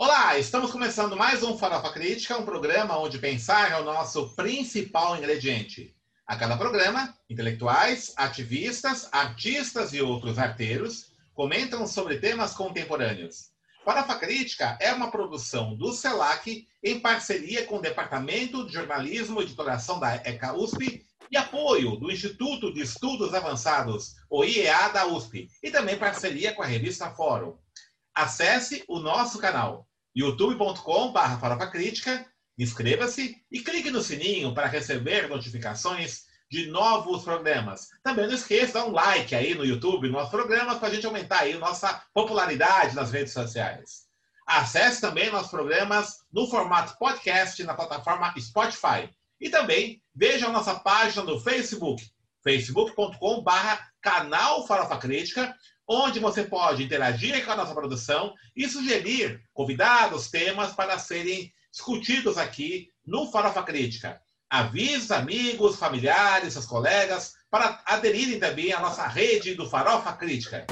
Olá, estamos começando mais um Farofa Crítica, um programa onde pensar é o nosso principal ingrediente. A cada programa, intelectuais, ativistas, artistas e outros arteiros comentam sobre temas contemporâneos. Farofa Crítica é uma produção do CELAC em parceria com o Departamento de Jornalismo e Editoração da ECA USP e apoio do Instituto de Estudos Avançados, o IEA da USP, e também parceria com a revista Fórum. Acesse o nosso canal youtube.com.br farofacrítica, inscreva-se e clique no sininho para receber notificações de novos programas. Também não esqueça dar um like aí no YouTube, nossos programas, para a gente aumentar aí nossa popularidade nas redes sociais. Acesse também nossos programas no formato podcast na plataforma Spotify. E também veja nossa página no Facebook, facebook.com.br canal Farofa Crítica, onde você pode interagir com a nossa produção e sugerir convidados, temas para serem discutidos aqui no Farofa Crítica. Avise os amigos, familiares, seus colegas para aderirem também à nossa rede do Farofa Crítica.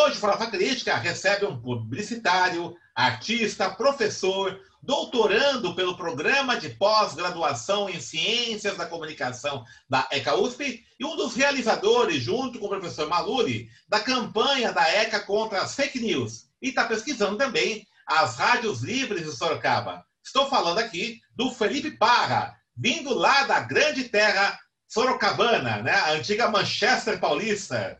Hoje o Farofa Crítica recebe um publicitário, artista, professor, doutorando pelo programa de pós-graduação em Ciências da Comunicação da ECA USP e um dos realizadores, junto com o professor Maluri, da campanha da ECA contra as fake news. E está pesquisando também as rádios livres de Sorocaba. Estou falando aqui do Felipe Parra, vindo lá da grande terra sorocabana, né? a antiga Manchester Paulista.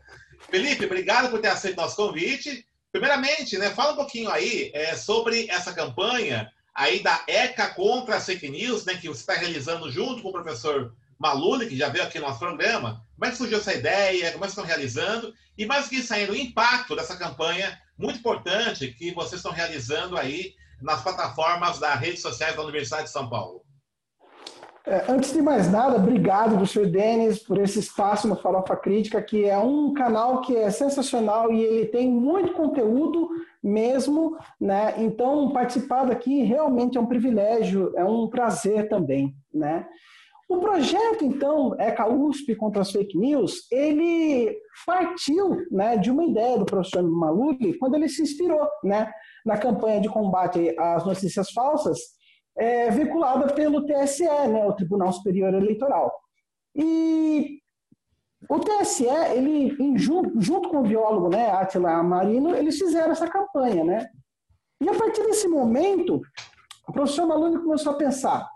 Felipe, obrigado por ter aceito nosso convite. Primeiramente, né, fala um pouquinho aí é, sobre essa campanha aí da ECA contra as fake news, né, que você está realizando junto com o professor Maluli, que já veio aqui no nosso programa. Como é que surgiu essa ideia? Como é que estão realizando? E mais que isso ainda, o impacto dessa campanha muito importante que vocês estão realizando aí nas plataformas das redes sociais da Universidade de São Paulo. É, antes de mais nada, obrigado, professor Denis, por esse espaço no Farofa Crítica, que é um canal que é sensacional e ele tem muito conteúdo mesmo, né? Então, participar daqui realmente é um privilégio, é um prazer também, né? O projeto, então, ECA USP contra as fake news, ele partiu né, de uma ideia do professor Maluli quando ele se inspirou né, na campanha de combate às notícias falsas, é, vinculada pelo TSE, né, o Tribunal Superior Eleitoral. E o TSE, ele, junto, junto, com o biólogo né, Atila Marino, eles fizeram essa campanha. Né? E a partir desse momento, o professor Maluni começou a pensar,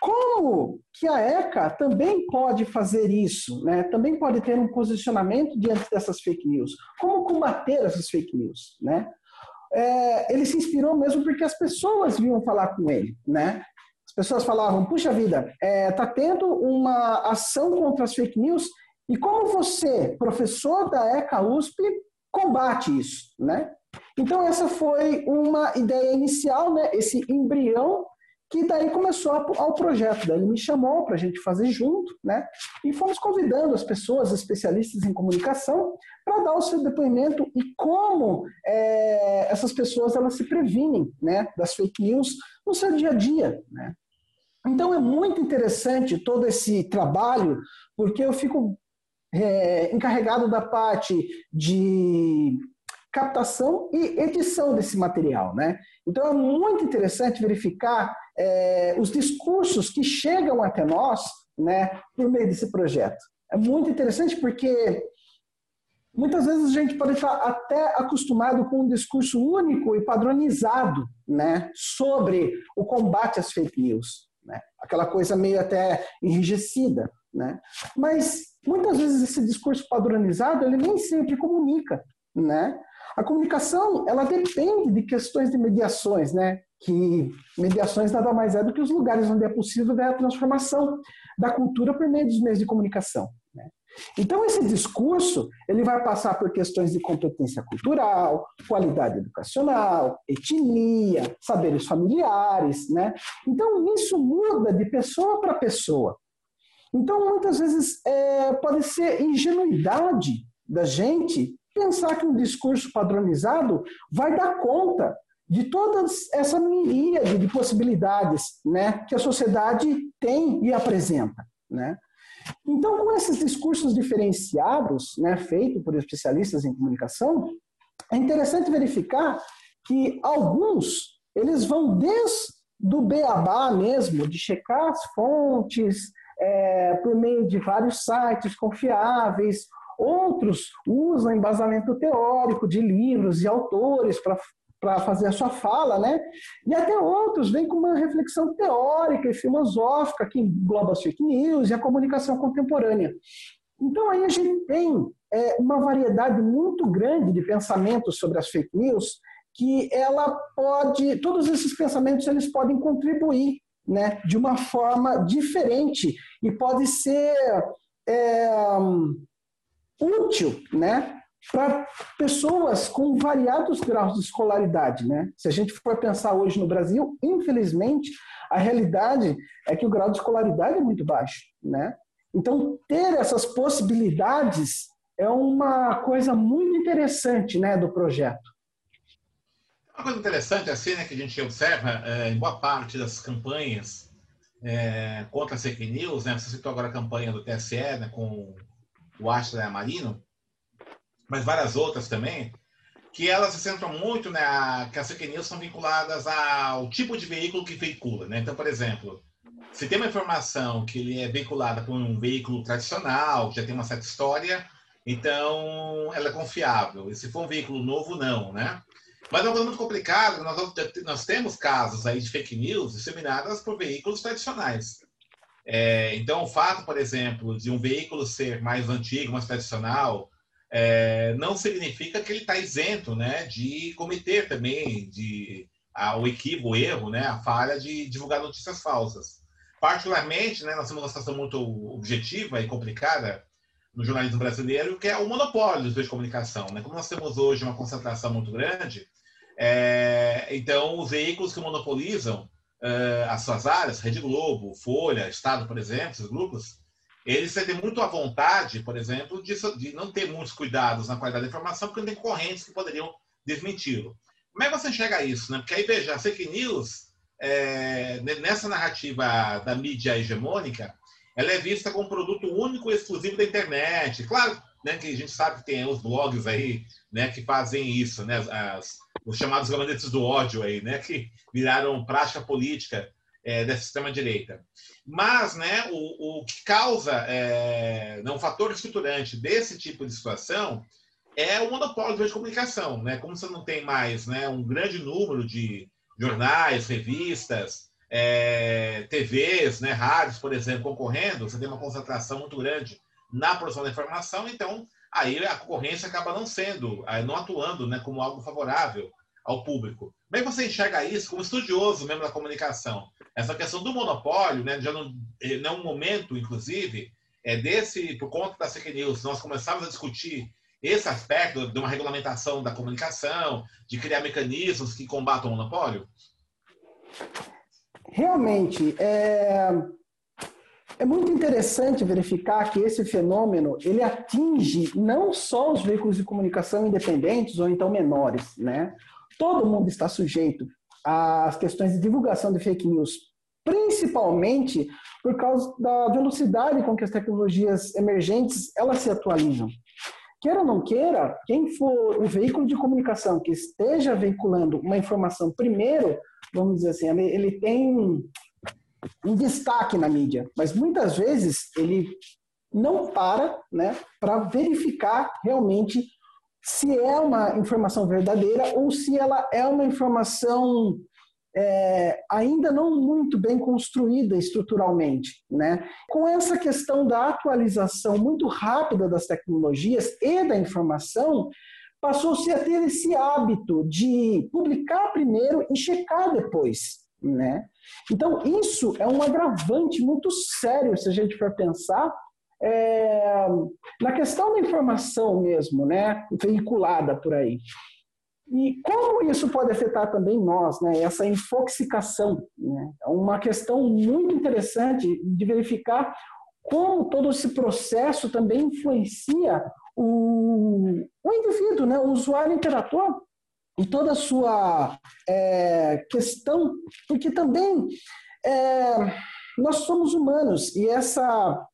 como que a ECA também pode fazer isso, né? também pode ter um posicionamento diante dessas fake news? Como combater essas fake news? Né? É, ele se inspirou mesmo porque as pessoas vinham falar com ele, né? As pessoas falavam, puxa vida, é, tá tendo uma ação contra as fake news e como você, professor da ECA USP, combate isso, né? Então essa foi uma ideia inicial, né? Esse embrião que daí começou ao projeto. Daí ele me chamou para a gente fazer junto, né? E fomos convidando as pessoas, especialistas em comunicação, para dar o seu depoimento e como é, essas pessoas elas se previnem, né, das fake news no seu dia a dia, né? Então é muito interessante todo esse trabalho, porque eu fico é, encarregado da parte de captação e edição desse material, né? Então é muito interessante verificar é, os discursos que chegam até nós, né, por meio desse projeto. É muito interessante porque muitas vezes a gente pode estar até acostumado com um discurso único e padronizado, né, sobre o combate às fake news, né? Aquela coisa meio até enrijecida, né? Mas muitas vezes esse discurso padronizado ele nem sempre comunica, né? A comunicação, ela depende de questões de mediações, né? Que mediações nada mais é do que os lugares onde é possível ver a transformação da cultura por meio dos meios de comunicação. Né? Então, esse discurso ele vai passar por questões de competência cultural, qualidade educacional, etnia, saberes familiares. Né? Então, isso muda de pessoa para pessoa. Então, muitas vezes, é, pode ser ingenuidade da gente pensar que um discurso padronizado vai dar conta de toda essa miríade de possibilidades né, que a sociedade tem e apresenta, né? Então, com esses discursos diferenciados, né, feitos por especialistas em comunicação, é interessante verificar que alguns eles vão desde do beabá mesmo, de checar as fontes é, por meio de vários sites confiáveis. Outros usam embasamento teórico de livros e autores para para fazer a sua fala, né? E até outros vêm com uma reflexão teórica e filosófica que engloba as fake news e a comunicação contemporânea. Então aí a gente tem é, uma variedade muito grande de pensamentos sobre as fake news que ela pode, todos esses pensamentos eles podem contribuir, né, de uma forma diferente e pode ser é, útil, né, para pessoas com variados graus de escolaridade. Né? Se a gente for pensar hoje no Brasil, infelizmente, a realidade é que o grau de escolaridade é muito baixo. Né? Então, ter essas possibilidades é uma coisa muito interessante né, do projeto. Uma coisa interessante assim, né, que a gente observa é, em boa parte das campanhas é, contra a fake news, né, você citou agora a campanha do TSE né, com o Astra Marino, mas várias outras também, que elas se centram muito, né, a, que as fake news são vinculadas ao tipo de veículo que veicula, né? Então, por exemplo, se tem uma informação que ele é veiculada por um veículo tradicional, que já tem uma certa história, então ela é confiável. E se for um veículo novo, não, né? Mas é uma coisa muito complicada, nós, nós temos casos aí de fake news disseminadas por veículos tradicionais. É, então, o fato, por exemplo, de um veículo ser mais antigo, mais tradicional, é, não significa que ele está isento né, de cometer também de, a, o equívoco, o erro, né, a falha de divulgar notícias falsas. Particularmente, né, nós temos uma situação muito objetiva e complicada no jornalismo brasileiro, que é o monopólio dos meios de comunicação. Né? Como nós temos hoje uma concentração muito grande, é, então os veículos que monopolizam é, as suas áreas, Rede Globo, Folha, Estado, por exemplo, esses grupos, eles sentem muito à vontade, por exemplo, de, de, não ter muitos cuidados na qualidade da informação, porque não tem correntes que poderiam desmenti-lo. Como é que você enxerga isso? Né? Porque aí, veja, a fake news, é, nessa narrativa da mídia hegemônica, ela é vista como um produto único e exclusivo da internet. Claro né, que a gente sabe que tem os blogs aí né, que fazem isso, né, as, os chamados gabinetes do ódio aí, né, que viraram prática política é, dessa extrema-direita. Mas né, o, o que causa é, né, fator estruturante desse tipo de situação é o monopólio do meio de comunicação. Né? Como você não tem mais né, um grande número de jornais, revistas, é, TVs, né, rádios, por exemplo, concorrendo, você tem uma concentração muito grande na produção da informação, então aí a concorrência acaba não sendo, não atuando né, como algo favorável ao público. Como é que você enxerga isso como estudioso mesmo da comunicação? Essa questão do monopólio, né, já não, eh, é um momento, inclusive, é desse, por conta da fake news, nós começamos a discutir esse aspecto de uma regulamentação da comunicação, de criar mecanismos que combatam o monopólio? Realmente, é, é muito interessante verificar que esse fenômeno ele atinge não só os veículos de comunicação independentes ou então menores, né? Todo mundo está sujeito às questões de divulgação de fake news, principalmente por causa da velocidade com que as tecnologias emergentes elas se atualizam. Queira ou não queira, quem for o veículo de comunicação que esteja veiculando uma informação primeiro, vamos dizer assim, ele tem um destaque na mídia, mas muitas vezes ele não para né, para verificar realmente se é uma informação verdadeira ou se ela é uma informação é, ainda não muito bem construída estruturalmente. Né? Com essa questão da atualização muito rápida das tecnologias e da informação, passou-se a ter esse hábito de publicar primeiro e checar depois. Né? Então, isso é um agravante muito sério se a gente for pensar é, na questão da informação mesmo, né, veiculada por aí. E como isso pode afetar também nós, né, essa infoxicação? Né? É uma questão muito interessante de verificar como todo esse processo também influencia o, o indivíduo, né, o usuário interator e toda a sua é, questão, porque também é, Nós somos humanos e essa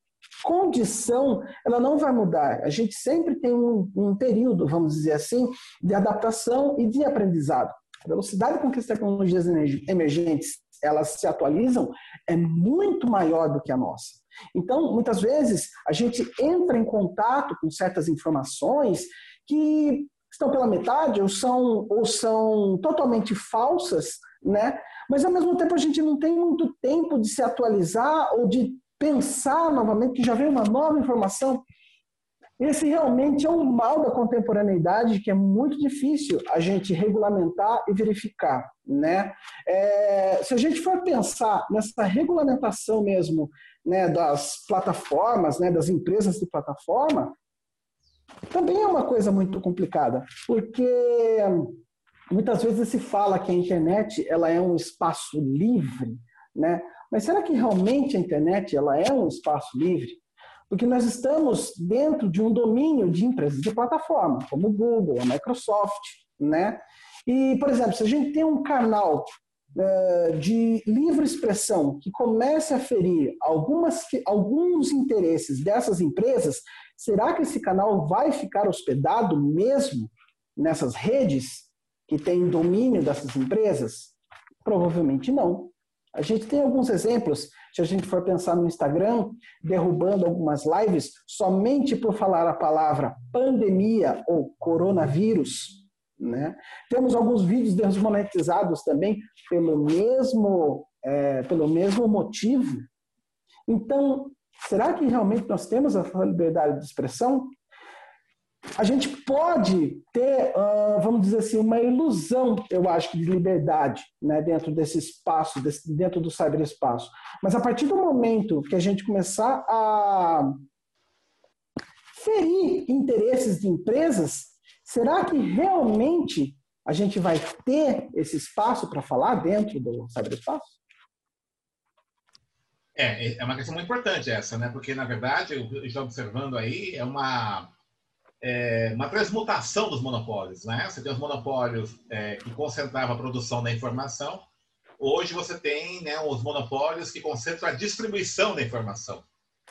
condição ela não vai mudar. A gente sempre tem um, um período, vamos dizer assim, de adaptação e de aprendizado. A velocidade com que as tecnologias emergentes elas se atualizam é muito maior do que a nossa. Então, muitas vezes, a gente entra em contato com certas informações que estão pela metade ou são, ou são totalmente falsas, né? mas ao mesmo tempo a gente não tem muito tempo de se atualizar ou de pensar novamente que já veio uma nova informação. Esse realmente é um mal da contemporaneidade que é muito difícil a gente regulamentar e verificar. Né? É, se a gente for pensar nessa regulamentação mesmo né, das plataformas, né, das empresas de plataforma, também é uma coisa muito complicada, porque muitas vezes se fala que a internet ela é um espaço livre, né? Mas será que realmente a internet ela é um espaço livre? Porque nós estamos dentro de um domínio de empresas de plataforma, como o Google, a Microsoft, né? E, por exemplo, se a gente tem um canal uh, de livre expressão que comece a ferir algumas, alguns interesses dessas empresas, será que esse canal vai ficar hospedado mesmo nessas redes que têm domínio dessas empresas? Provavelmente não. A gente tem alguns exemplos, se a gente for pensar no Instagram, derrubando algumas lives somente por falar a palavra pandemia ou coronavírus. Né? Temos alguns vídeos desmonetizados também pelo mesmo, é, pelo mesmo motivo. Então, será que realmente nós temos essa liberdade de expressão? A gente pode ter, uh, vamos dizer assim, uma ilusão, eu acho, de liberdade né, dentro desse espaço, dentro do cyberespaço. Mas a partir do momento que a gente começar a ferir interesses de empresas, será que realmente a gente vai ter esse espaço para falar dentro do cyberespaço? É, é uma questão muito importante essa, né? Porque, na verdade, eu estou observando aí, é uma é, uma transmutação dos monopólios. Né? Você tem os monopólios é, que concentravam a produção da informação. Hoje você tem né, os monopólios que concentram a distribuição da informação.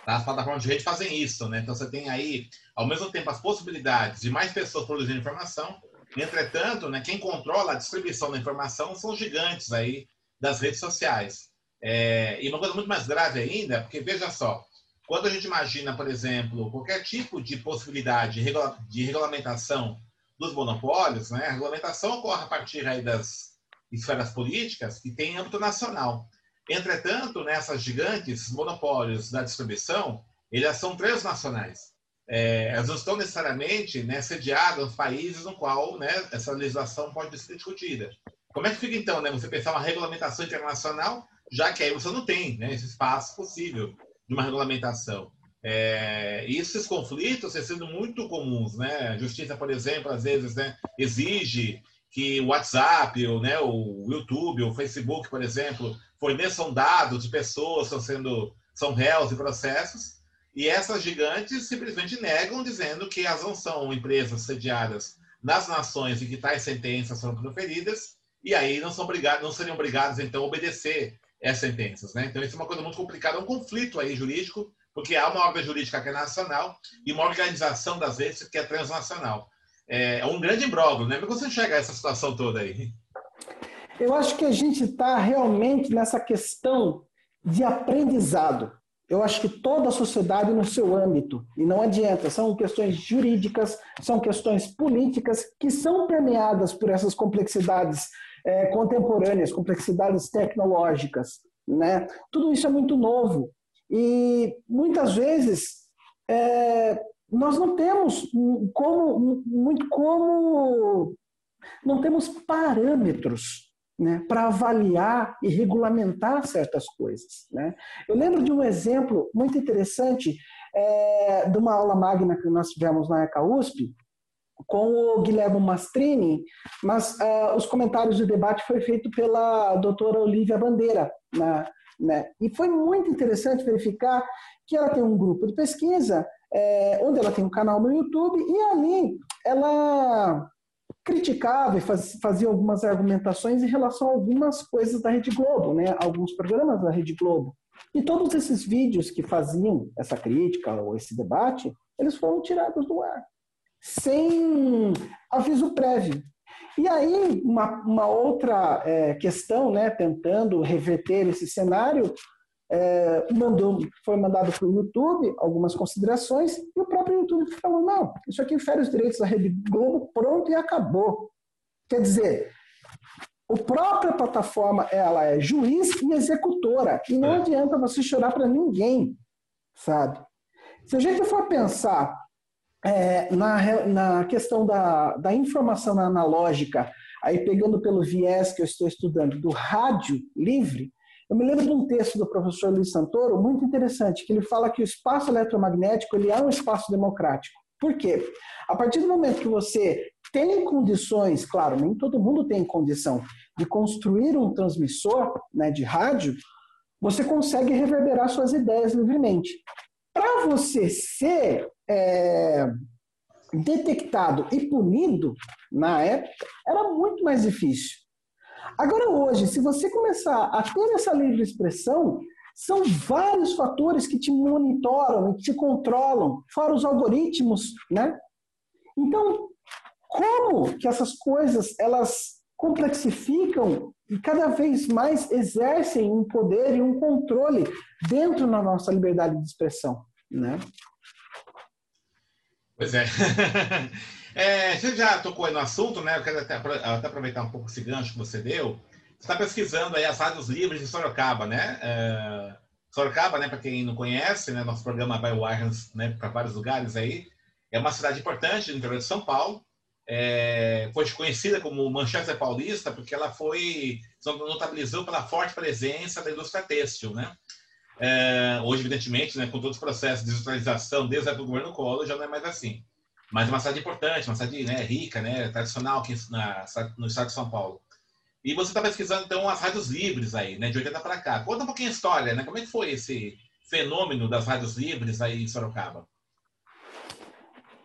Tá? As plataformas de rede fazem isso. Né? Então você tem aí, ao mesmo tempo, as possibilidades de mais pessoas produzindo informação. Entretanto, né, quem controla a distribuição da informação são os gigantes aí das redes sociais. É, e uma coisa muito mais grave ainda, porque veja só, quando a gente imagina, por exemplo, qualquer tipo de possibilidade de regulamentação dos monopólios, né, a regulamentação ocorre a partir aí das esferas políticas que tem âmbito nacional. Entretanto, nessas gigantes monopólios da distribuição, eles são transnacionais. É, elas não estão necessariamente né, sediadas nos países no qual né, essa legislação pode ser discutida. Como é que fica, então, né, você pensar uma regulamentação internacional, já que aí você não tem né, esse espaço possível de uma regulamentação. É, esses conflitos têm sido muito comuns, né? A justiça, por exemplo, às vezes né, exige que o WhatsApp, ou, né, o YouTube, o Facebook, por exemplo, forneçam dados de pessoas estão sendo são réus e processos, e essas gigantes simplesmente negam, dizendo que elas não são empresas sediadas nas nações em que tais sentenças foram proferidas, e aí não são obrigadas, não seriam obrigadas então a obedecer as sentenças. Né? Então, isso é uma coisa muito complicada, é um conflito aí jurídico, porque há uma ordem jurídica que é nacional e uma organização das redes que é transnacional. É, é um grande imbróglio, né? Como você enxerga essa situação toda aí? Eu acho que a gente está realmente nessa questão de aprendizado. Eu acho que toda a sociedade no seu âmbito, e não adianta, são questões jurídicas, são questões políticas que são permeadas por essas complexidades é, contemporâneas, complexidades tecnológicas. Né? Tudo isso é muito novo. E muitas vezes é, nós não temos como, muito como, não temos parâmetros né, para avaliar e regulamentar certas coisas. Né? Eu lembro de um exemplo muito interessante é, de uma aula magna que nós tivemos na ECA USP, com o Guilherme Mastrini, mas uh, os comentários do debate foi feito pela doutora Olivia Bandeira, né, né? E foi muito interessante verificar que ela tem um grupo de pesquisa, é, onde ela tem um canal no YouTube, e ali ela criticava e faz, fazia algumas argumentações em relação a algumas coisas da Rede Globo, né? alguns programas da Rede Globo. E todos esses vídeos que faziam essa crítica ou esse debate, eles foram tirados do ar, sem aviso prévio. E aí, uma, uma outra é, questão, né, tentando reverter esse cenário, é, mandou, foi mandado para o YouTube algumas considerações, e o próprio YouTube falou: não, isso aqui fere os direitos da Rede Globo, pronto e acabou. Quer dizer, a própria plataforma ela é juiz e executora, e não é. adianta você chorar para ninguém, sabe? Se a gente for pensar é, na, na questão da, da informação analógica, aí pegando pelo viés que eu estou estudando, do rádio livre, eu me lembro de um texto do professor Luiz Santoro, muito interessante, que ele fala que o espaço eletromagnético ele é um espaço democrático. Por quê? A partir do momento que você tem condições, claro, nem todo mundo tem condição de construir um transmissor né, de rádio, você consegue reverberar suas ideias livremente. Para você ser é, detectado e punido, na época, era muito mais difícil. Agora, hoje, se você começar a ter essa livre expressão, são vários fatores que te monitoram e te controlam, fora os algoritmos, né? Então, como que essas coisas elas complexificam e cada vez mais exercem um poder e um controle dentro da nossa liberdade de expressão, né? Pois é. é você já tocou aí no assunto, né? Eu quero até, até aproveitar um pouco esse gancho que você deu. Você está pesquisando aí as rádios livres de Sorocaba, né? É, Sorocaba, né? Para quem não conhece, né? Nosso programa vai Wireless, né? Para vários lugares aí. É uma cidade importante no interior de São Paulo. É, foi conhecida como Manchester Paulista porque ela foi notabilizou pela forte presença da indústria têxtil, né? É, hoje, evidentemente, né, com todos os processos de digitalização desde a do governo Collor, já não é mais assim. Mas é uma cidade importante, uma cidade né, rica, né, tradicional aqui na, no estado de São Paulo. E você está pesquisando, então, as rádios livres aí, né, de 80 para cá. Conta um pouquinho a história, né? Como é que foi esse fenômeno das rádios livres aí em Sorocaba?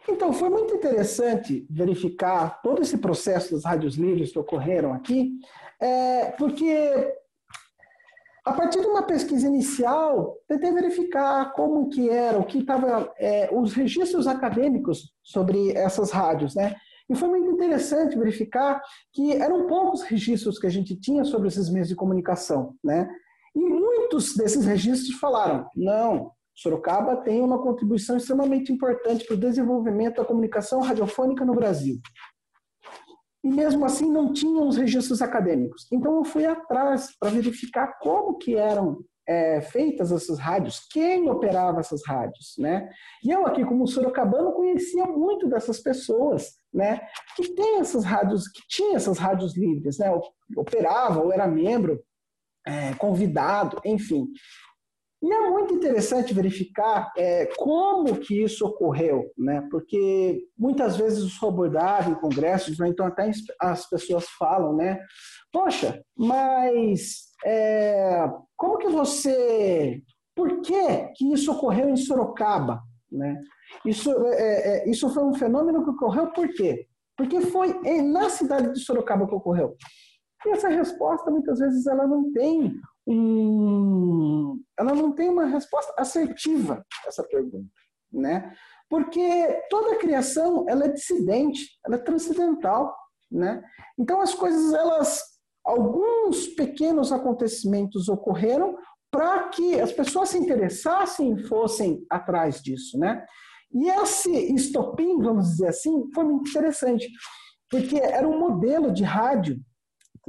Então, foi muito interessante verificar todo esse processo das rádios livres que ocorreram aqui, é, porque a partir de uma pesquisa inicial, tentei verificar como que era, o que estava, é, os registros acadêmicos sobre essas rádios, né? E foi muito interessante verificar que eram poucos registros que a gente tinha sobre esses meios de comunicação, né? E muitos desses registros falaram, não, Sorocaba tem uma contribuição extremamente importante para o desenvolvimento da comunicação radiofônica no Brasil. E mesmo assim não tinham os registros acadêmicos. Então eu fui atrás para verificar como que eram é, feitas essas rádios, quem operava essas rádios, né? E eu aqui como sorocabano conhecia muito dessas pessoas, né? Que tem essas rádios, que tinha essas rádios livres, né? Operava ou era membro, é, convidado, enfim. E é muito interessante verificar é, como que isso ocorreu, né? porque muitas vezes os abordados em congressos, né? então até as pessoas falam, né? Poxa, mas é, como que você... Por que, que isso ocorreu em Sorocaba? Né? Isso, é, é isso foi um fenômeno que ocorreu por quê? Porque foi na cidade de Sorocaba que ocorreu. E essa resposta, muitas vezes, ela não tem um, ela não tem uma resposta assertiva a essa pergunta, né? Porque toda criação ela é dissidente, ela é transcendental, né? Então as coisas elas alguns pequenos acontecimentos ocorreram para que as pessoas se interessassem e fossem atrás disso, né? E esse estopim, vamos dizer assim, foi muito interessante, porque era um modelo de rádio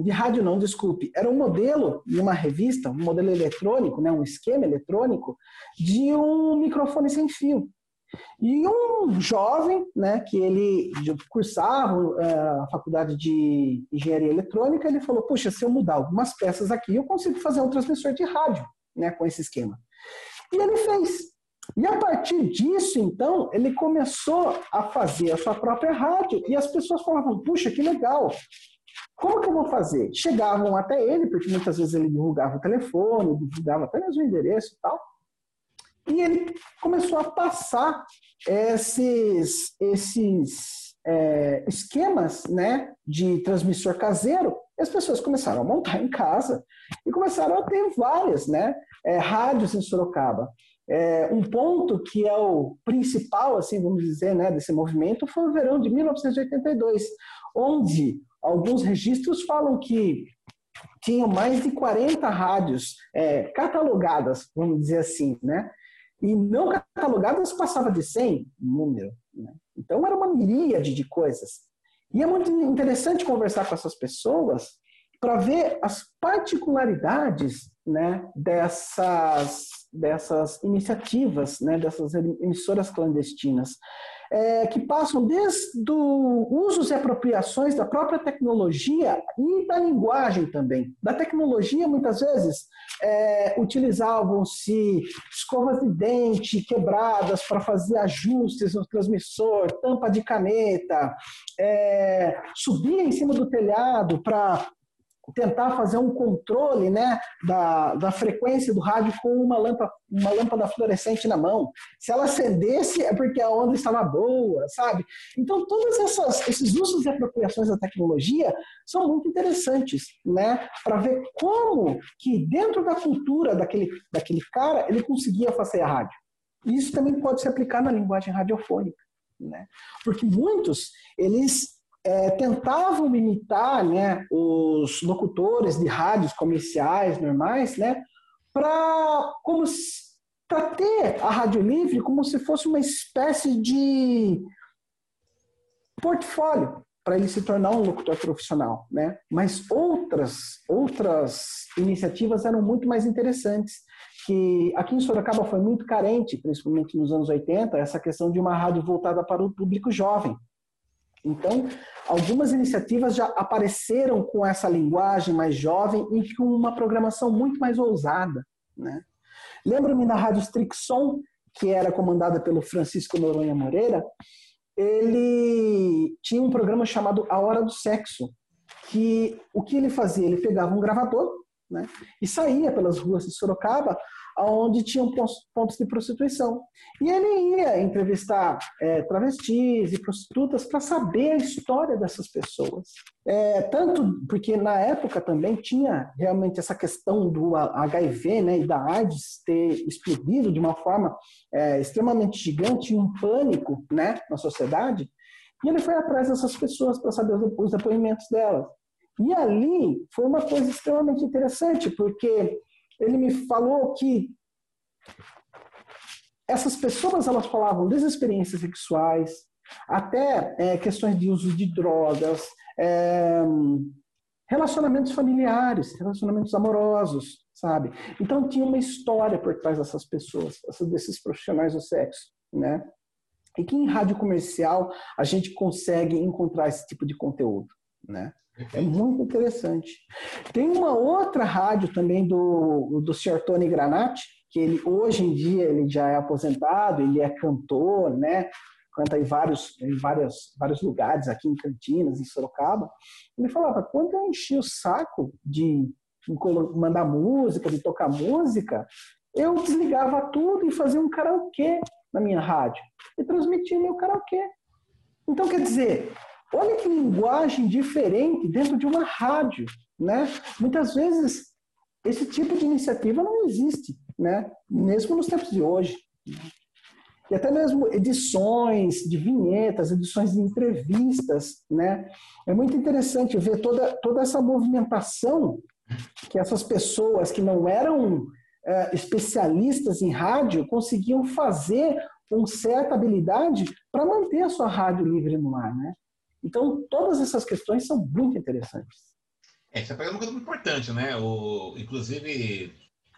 de rádio não, desculpe, era um modelo de uma revista, um modelo eletrônico, né, um esquema eletrônico de um microfone sem fio. E um jovem, né, que ele cursava uh, a faculdade de engenharia eletrônica, ele falou: "Puxa, se eu mudar algumas peças aqui, eu consigo fazer um transmissor de rádio, né, com esse esquema". E ele fez. E a partir disso, então, ele começou a fazer a sua própria rádio e as pessoas falavam: "Puxa, que legal! Como que eu vou fazer? Chegavam até ele, porque muitas vezes ele divulgava o telefone, divulgava apenas o endereço e tal. E ele começou a passar esses, esses é, esquemas né, de transmissor caseiro E as pessoas começaram a montar em casa e começaram a ter várias né, é, rádios em Sorocaba. É, um ponto que é o principal, assim, vamos dizer, né, desse movimento foi o verão de 1982, onde alguns registros falam que tinham mais de 40 rádios é, catalogadas, vamos dizer assim, né? E não catalogadas passava de 100 número. Né? Então era uma miríade de coisas. E é muito interessante conversar com essas pessoas para ver as particularidades né, dessas, dessas iniciativas, né, dessas emissoras clandestinas é, que passam desde usos e apropriações da própria tecnologia e da linguagem também. Da tecnologia, muitas vezes, é, utilizavam-se escovas de dente quebradas para fazer ajustes no transmissor, tampa de caneta, é, subia em cima do telhado para tentar fazer um controle né, da, da frequência do rádio com uma lâmpada, uma lâmpada fluorescente na mão. Se ela acendesse, é porque a onda estava boa, sabe? Então, todos esses usos e apropriações da tecnologia são muito interessantes, né? Para ver como que dentro da cultura daquele, daquele cara, ele conseguia fazer a rádio. Isso também pode se aplicar na linguagem radiofônica, né? Porque muitos, eles é, tentavam imitar né, os locutores de rádios comerciais normais, né, para ter a rádio livre como se fosse uma espécie de portfólio para ele se tornar um locutor profissional, né? Mas outras outras iniciativas eram muito mais interessantes, que aqui em Sorocaba foi muito carente, principalmente nos anos 80, essa questão de uma rádio voltada para o público jovem. Então, algumas iniciativas já apareceram com essa linguagem mais jovem e com uma programação muito mais ousada. Né? Lembro-me da Rádio Strixon, que era comandada pelo Francisco Noronha Moreira, ele tinha um programa chamado A Hora do Sexo, que o que ele fazia? Ele pegava um gravador né, e saía pelas ruas de Sorocaba onde tinham pontos de prostituição. E ele ia entrevistar é, travestis e prostitutas para saber a história dessas pessoas. É, tanto porque na época também tinha realmente essa questão do HIV né, e da AIDS ter explodido de uma forma é, extremamente gigante, um pânico né, na sociedade. E ele foi atrás dessas pessoas para saber os depoimentos delas. E ali foi uma coisa extremamente interessante, porque ele me falou que essas pessoas elas falavam das experiências sexuais, até é, questões de uso de drogas, é, relacionamentos familiares, relacionamentos amorosos, sabe? Então tinha uma história por trás dessas pessoas, desses profissionais do sexo, né? E que em rádio comercial a gente consegue encontrar esse tipo de conteúdo, né? É muito interessante. Tem uma outra rádio também do, do Sr. Tony Granati, que ele hoje em dia ele já é aposentado, ele é cantor, né? Canta em vários, em vários, vários lugares, aqui em Campinas, em Sorocaba. Ele falava, quando eu enchi o saco de mandar música, de tocar música, eu desligava tudo e fazia um karaokê na minha rádio e transmitia meu karaokê. Então, quer dizer, Olha que linguagem diferente dentro de uma rádio, né? Muitas vezes esse tipo de iniciativa não existe, né? Mesmo nos tempos de hoje. E até mesmo edições de vinhetas, edições de entrevistas, né? É muito interessante ver toda, toda essa movimentação que essas pessoas que não eram é, especialistas em rádio conseguiam fazer com certa habilidade para manter a sua rádio livre no ar, né? Então, todas essas questões são muito interessantes. É, você pega uma coisa muito importante, né? O, inclusive,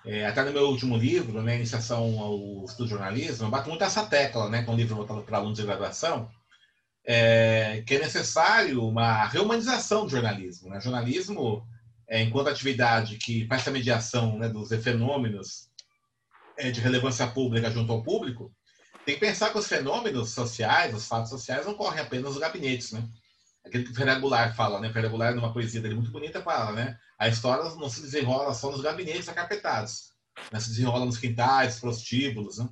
é, até no meu último livro, né, Iniciação ao Estudo de Jornalismo, eu bato muito essa tecla, né, que é um livro voltado para alunos de graduação, é, que é necessário uma reumanização do jornalismo. Né? Jornalismo, é, enquanto atividade que faz a mediação né, dos fenômenos é, de relevância pública junto ao público, tem que pensar que os fenômenos sociais, os fatos sociais, não correm apenas nos gabinetes, né? Aquele que o Ferreira fala, né? O numa poesia dele muito bonita, fala, né? A história não se desenrola só nos gabinetes acarpetados, né? se desenrola nos quintais, prostíbulos, né?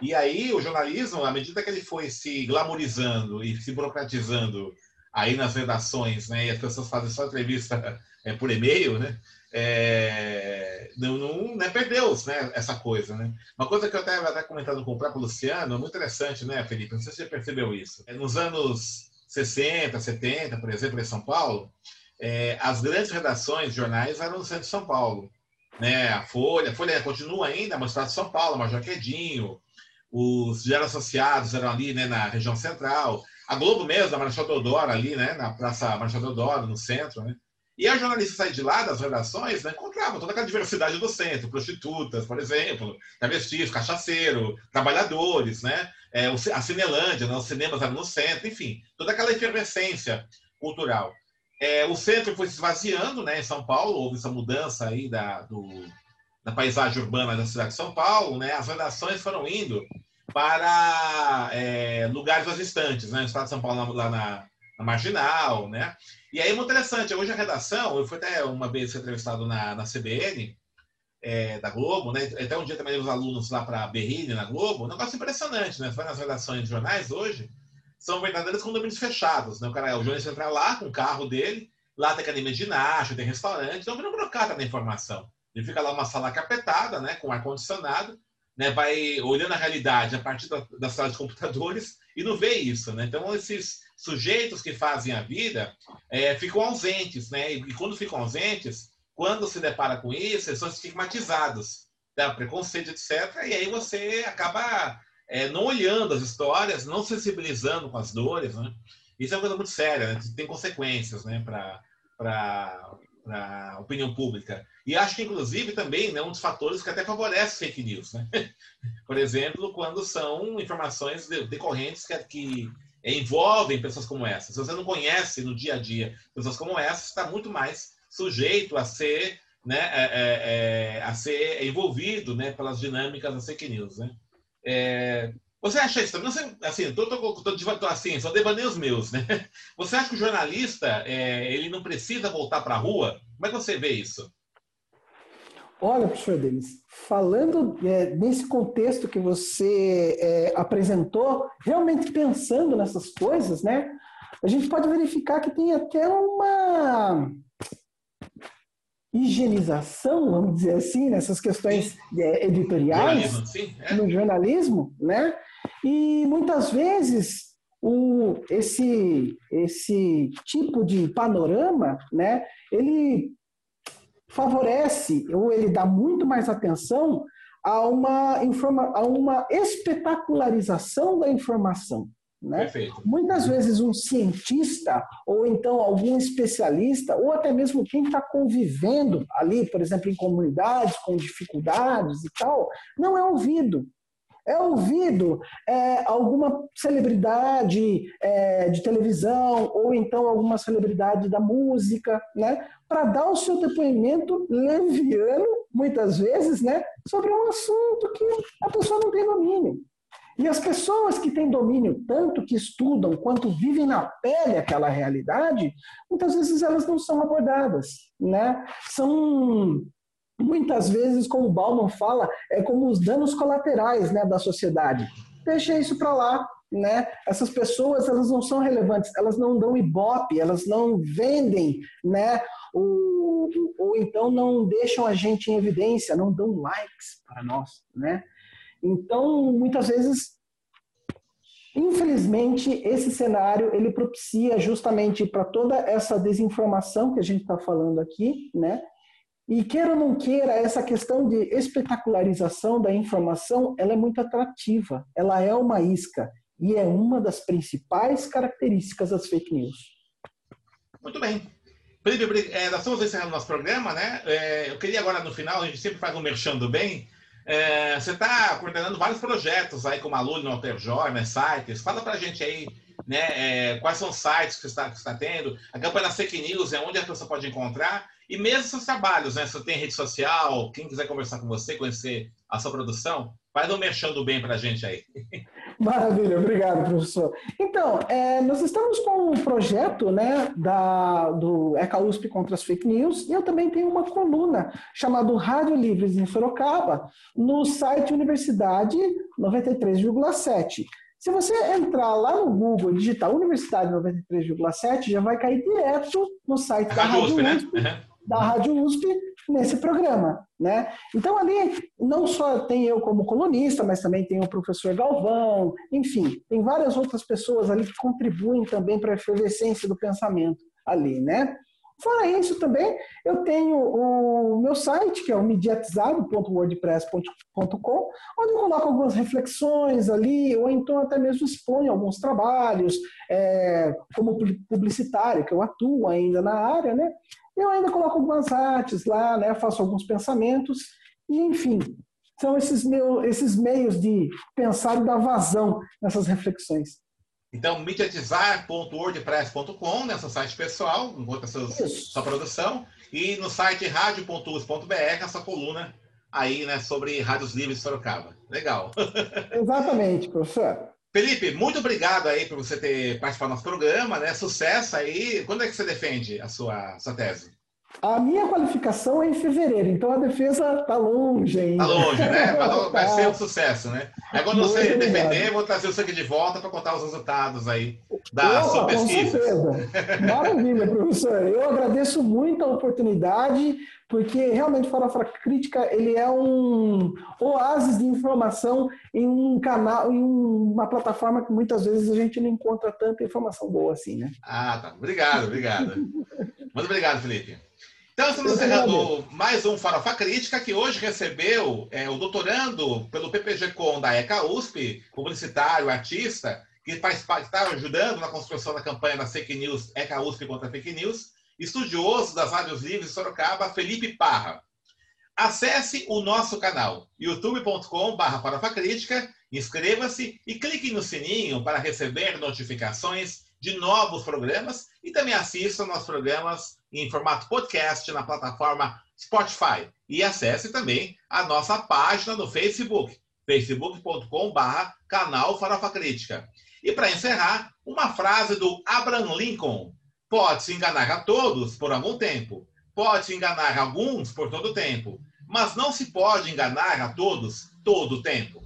E aí, o jornalismo, à medida que ele foi se glamourizando e se burocratizando aí nas redações, né? E as pessoas fazem só entrevista é, por e-mail, né? É, não, não né, perdeu né, essa coisa, né? Uma coisa que eu até até comentando com o próprio Luciano, muito interessante, né, Felipe? Não sei se você percebeu isso. É, nos anos 60, 70, por exemplo, em São Paulo, é, as grandes redações de jornais eram no centro de São Paulo. Né? A Folha, a Folha continua ainda, mas está de São Paulo, Major Quedinho, os diários associados eram ali né, na região central, a Globo mesmo, a Marechal Deodoro ali, né, na Praça Marechal Deodoro, no centro, né? E a jornalista sair de lá das redações, né, encontrava toda aquela diversidade do centro, prostitutas, por exemplo, travestis, cachaceiro, trabalhadores, né? É, a Cinelândia, né, os cinemas eram no centro, enfim, toda aquela efervescência cultural. É, o centro foi se esvaziando, né? Em São Paulo houve essa mudança aí da, do, da paisagem urbana da cidade de São Paulo, né? As redações foram indo para é, lugares mais distantes, né? No estado de São Paulo, lá na, na, Marginal, né? E aí, muito interessante, hoje a redação, eu fui até uma vez entrevistado na, na CBN, é, da Globo, né? Até um dia também os alunos lá para Berrini, na Globo, um negócio impressionante, né? Você vai nas redações de jornais hoje, são verdadeiros condomínios fechados, né? O cara, o jornalista entra lá com o carro dele, lá tem academia de ginástica, tem restaurante, então vira burocrata da informação. Ele fica lá uma sala capetada, né, com ar-condicionado, né, vai olhando a realidade a partir da, da sala de computadores e não vê isso. Né? Então, esses sujeitos que fazem a vida é, ficam ausentes. Né? E, quando ficam ausentes, quando se depara com isso, eles são estigmatizados. Né? Preconceito, etc. E aí você acaba é, não olhando as histórias, não sensibilizando com as dores. Né? Isso é uma coisa muito séria, né? tem consequências né, para a opinião pública. E acho que, inclusive, também né, um dos fatores que até favorece fake news. Né? Por exemplo, quando são informações decorrentes que, que envolvem pessoas como essa. Se você não conhece no dia a dia pessoas como essa, está muito mais sujeito a ser, né, é, é, é, a ser envolvido né, pelas dinâmicas das fake news. Né? É, você acha isso também? Assim, tô, tô, tô, assim, só devaneios meus, né? Você acha que o jornalista é, ele não precisa voltar para a rua? Como é que você vê isso? Olha, professor Denis, falando é, nesse contexto que você é, apresentou, realmente pensando nessas coisas, né? A gente pode verificar que tem até uma higienização, vamos dizer assim, nessas questões é, editoriais é. no jornalismo, né? E muitas vezes o, esse, esse tipo de panorama, né, ele favorece ou ele dá muito mais atenção a uma, informa, a uma espetacularização da informação. Né? Muitas vezes um cientista, ou então algum especialista, ou até mesmo quem está convivendo ali, por exemplo, em comunidades com dificuldades e tal, não é ouvido é ouvido é, alguma celebridade é, de televisão ou então alguma celebridade da música, né, para dar o seu depoimento leviano, muitas vezes, né, sobre um assunto que a pessoa não tem domínio. E as pessoas que têm domínio, tanto que estudam quanto vivem na pele aquela realidade, muitas vezes elas não são abordadas, né? São muitas vezes, como Bauman fala, é como os danos colaterais né, da sociedade. Deixa isso para lá. Né? Essas pessoas elas não são relevantes, elas não dão ibope, elas não vendem, né? ou, ou então não deixam a gente em evidência, não dão likes para nós. Né? Então, muitas vezes Infelizmente, esse cenário ele propicia justamente para toda essa desinformação que a gente está falando aqui, né? E queira ou não queira, essa questão de espetacularização da informação, ela é muito atrativa. Ela é uma isca e é uma das principais características das fake news. Muito bem. Felipe, é, nós estamos encerrando nosso programa, né? É, eu queria agora, no final, a gente sempre faz um merchando bem. É, você está coordenando vários projetos aí como aluno no Alterjoy, né, sites. Fala para a gente aí né, quais são os sites que você está, está tendo. A campanha Fake News é onde a pessoa pode encontrar. E mesmo seus trabalhos, né? Se você tem rede social, quem quiser conversar com você, conhecer a sua produção, vai um merchando bem para a gente aí. Maravilha, obrigado, professor. Então, é, nós estamos com um projeto né, da, do ECA USP contra as fake news e eu também tenho uma coluna chamada Rádio Livres em Sorocaba no site Universidade 93,7. Se você entrar lá no Google e digitar Universidade 93,7, já vai cair direto no site da Rádio USP, né? USP, né? Da Rádio USP nesse programa, né? Então ali não só tem eu como colunista, mas também tem o professor Galvão, enfim, tem várias outras pessoas ali que contribuem também para a efervescência do pensamento ali, né? Fora isso também, eu tenho o meu site, que é o mediatizado.wordpress.com, onde eu coloco algumas reflexões ali, ou então até mesmo exponho alguns trabalhos, é, como publicitário, que eu atuo ainda na área, né? Eu ainda coloco algumas artes lá, né? Faço alguns pensamentos, e enfim, são esses, meu, esses meios de pensar e dar vazão nessas reflexões. Então, mediatizar.wordpress.com, nessa site pessoal, encontra sua, sua produção, e no site radio.us.br, essa coluna aí, né, sobre rádios livres de Sorocaba. Legal. Exatamente, professor. Felipe, muito obrigado aí por você ter participado do nosso programa, né? Sucesso aí. Quando é que você defende a sua, sua tese? A minha qualificação é em fevereiro, então a defesa está longe ainda. Está longe, né? Vai, ser um sucesso, né? Aí quando Muito você defender, vou trazer o sangue de volta para contar os resultados aí da Opa, sua pesquisa. Com certeza. Maravilha, professor. Eu agradeço muito a oportunidade, porque realmente Farofa Crítica ele é um oásis de informação em um canal, em uma plataforma que muitas vezes a gente não encontra tanta informação boa assim, né? Ah, tá. Obrigado, obrigado. Muito obrigado, Felipe. Então, estamos encerrando mais um Farofa Crítica, que hoje recebeu é, o doutorando pelo PPG-Com da ECA USP, publicitário, artista, que faz, está ajudando na construção da campanha da fake news ECA USP contra fake news, estudioso das rádios livres de Sorocaba, Felipe Parra. Acesse o nosso canal, youtube.com.br farofacrítica, inscreva-se e clique no sininho para receber notificações de novos programas e também assista nossos programas em formato podcast na plataforma Spotify. E acesse também a nossa página no Facebook, facebook.com.br canal Farofa Crítica. E para encerrar, uma frase do Abraham Lincoln. Pode se enganar a todos por algum tempo, pode se enganar alguns por todo o tempo, mas não se pode enganar a todos todo o tempo.